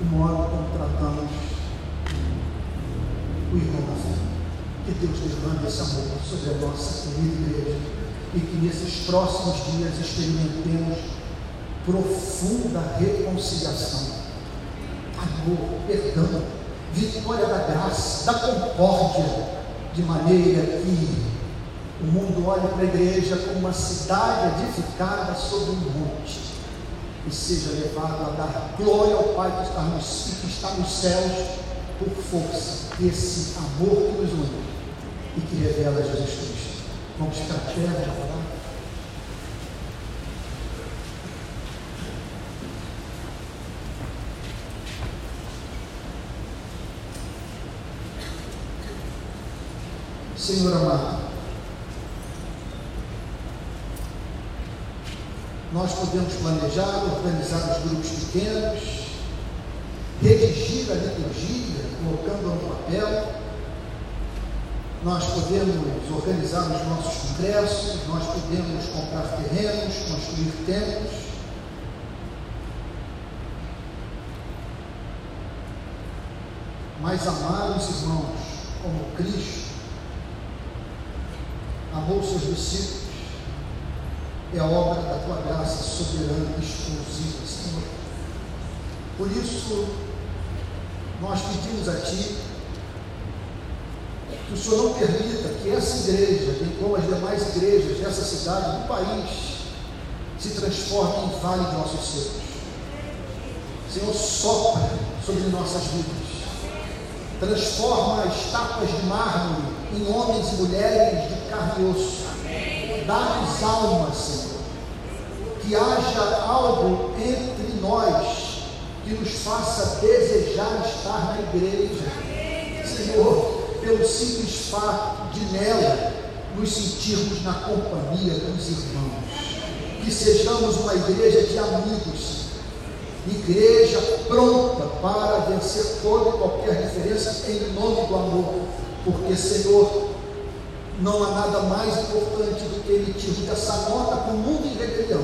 O modo como tratamos o irmão da fé. Que Deus derrame esse amor sobre a nossa querida igreja e que nesses próximos dias experimentemos profunda reconciliação, amor, perdão, vitória da graça, da concórdia, de maneira que o mundo olha para a igreja como uma cidade edificada sobre um monte e seja levado a dar glória ao Pai que está nos, que está nos céus por força desse amor que nos une e que revela Jesus Cristo. Vamos ficar perto para falar? Senhor amado, nós podemos planejar, organizar os grupos pequenos, redigir a liturgia, colocando no papel, nós podemos organizar os nossos congressos, nós podemos comprar terrenos, construir templos. Mas amar os irmãos como Cristo amou seus discípulos é obra da tua graça soberana e exclusiva, Senhor. Por isso, nós pedimos a Ti que o Senhor não permita que essa igreja, bem como as demais igrejas dessa cidade, do país, se transforme em vale de nossos seus. Senhor, sopra sobre nossas vidas. Transforma estátuas de mármore em homens e mulheres de carne e osso. Dá-nos almas, Senhor. Que haja algo entre nós que nos faça desejar estar na igreja. Senhor, pelo simples fato de nela nos sentirmos na companhia dos irmãos. Que sejamos uma igreja de amigos, igreja pronta para vencer toda e qualquer diferença em nome do amor, porque, Senhor, não há nada mais importante do que emitirmos essa nota para o mundo em rebelião,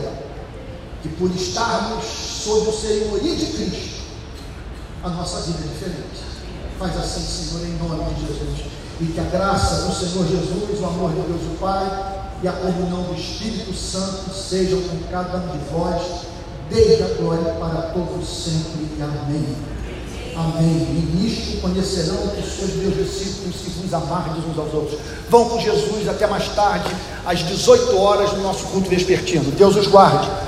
que por estarmos sob o senhorio de Cristo, a nossa vida é diferente. Faz assim, Senhor, em nome de Jesus. e que a graça do Senhor Jesus, o amor de Deus o Pai e a comunhão do Espírito Santo sejam com cada um de vós, desde a glória para todos sempre. Amém. Amém. E nisto conhecerão que sois meus discípulos se vos amardes uns aos outros. Vão com Jesus até mais tarde, às 18 horas, no nosso culto vespertino. Deus os guarde.